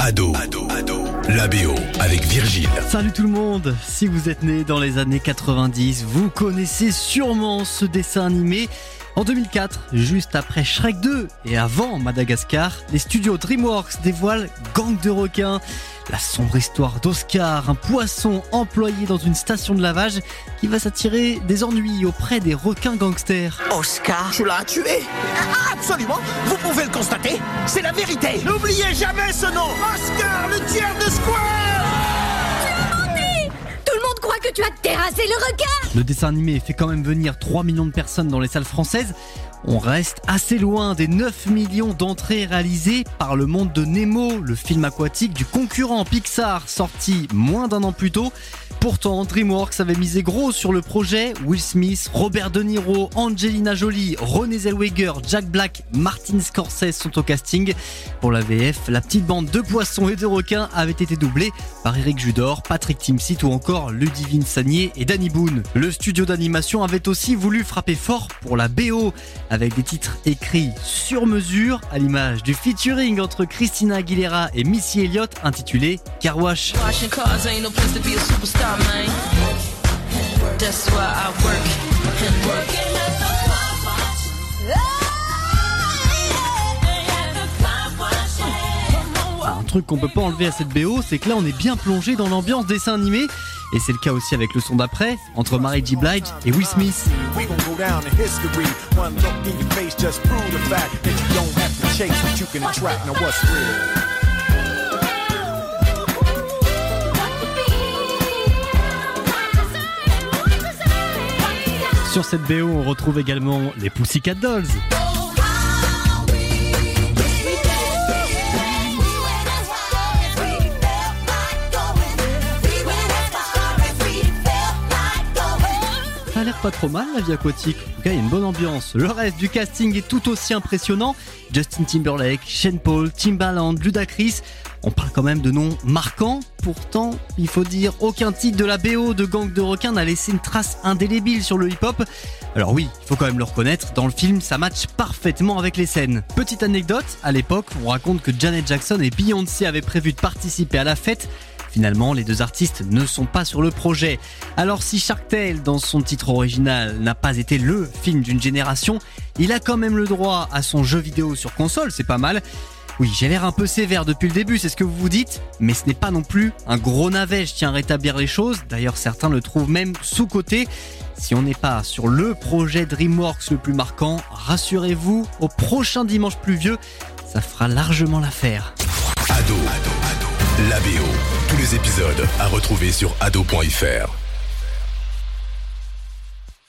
Ado, Ado, Ado, la BO avec Virgile. Salut tout le monde Si vous êtes né dans les années 90, vous connaissez sûrement ce dessin animé. En 2004, juste après Shrek 2 et avant Madagascar, les studios DreamWorks dévoilent Gang de requins. La sombre histoire d'Oscar, un poisson employé dans une station de lavage qui va s'attirer des ennuis auprès des requins gangsters. Oscar, tu l'as tué. Ah, Absolument. Vous pouvez le constater. C'est la vérité. N'oubliez jamais ce nom. Oscar, le tueur de Square. Tout le monde croit que tu as terrassé le requin Le dessin animé fait quand même venir 3 millions de personnes dans les salles françaises. On reste assez loin des 9 millions d'entrées réalisées par le monde de Nemo, le film aquatique du concurrent Pixar, sorti moins d'un an plus tôt. Pourtant, DreamWorks avait misé gros sur le projet. Will Smith, Robert De Niro, Angelina Jolie, René Zellweger, Jack Black, Martin Scorsese sont au casting. Pour la VF, la petite bande de poissons et de requins avait été doublée par Eric Judor, Patrick Timsit ou encore Ludivine Sagnier et Danny Boone. Le studio d'animation avait aussi voulu frapper fort pour la BO avec des titres écrits sur mesure à l'image du featuring entre Christina Aguilera et Missy Elliott intitulé Car Wash. Washing cars ain't no place to be a superstar, man. That's why I work and work. Un truc qu'on peut pas enlever à cette BO, c'est que là on est bien plongé dans l'ambiance dessin animé. Et c'est le cas aussi avec le son d'après, entre Mary J. Blige et Will Smith. Sur cette BO, on retrouve également les Pussycat Dolls. Pas trop mal la vie aquatique. En il y a une bonne ambiance. Le reste du casting est tout aussi impressionnant. Justin Timberlake, Shane Paul, Timbaland, Ludacris. On parle quand même de noms marquants. Pourtant, il faut dire, aucun titre de la BO de Gang de requins n'a laissé une trace indélébile sur le hip-hop. Alors oui, il faut quand même le reconnaître, dans le film, ça match parfaitement avec les scènes. Petite anecdote, à l'époque, on raconte que Janet Jackson et Beyoncé avaient prévu de participer à la fête. Finalement, les deux artistes ne sont pas sur le projet. Alors si Shark Tale, dans son titre original, n'a pas été le film d'une génération, il a quand même le droit à son jeu vidéo sur console, c'est pas mal. Oui, j'ai l'air un peu sévère depuis le début, c'est ce que vous vous dites, mais ce n'est pas non plus un gros navet, je tiens à rétablir les choses. D'ailleurs, certains le trouvent même sous-coté. Si on n'est pas sur le projet DreamWorks le plus marquant, rassurez-vous, au prochain dimanche pluvieux, ça fera largement l'affaire. Ado, Ado, Ado, la BO. Tous les épisodes à retrouver sur ado.fr.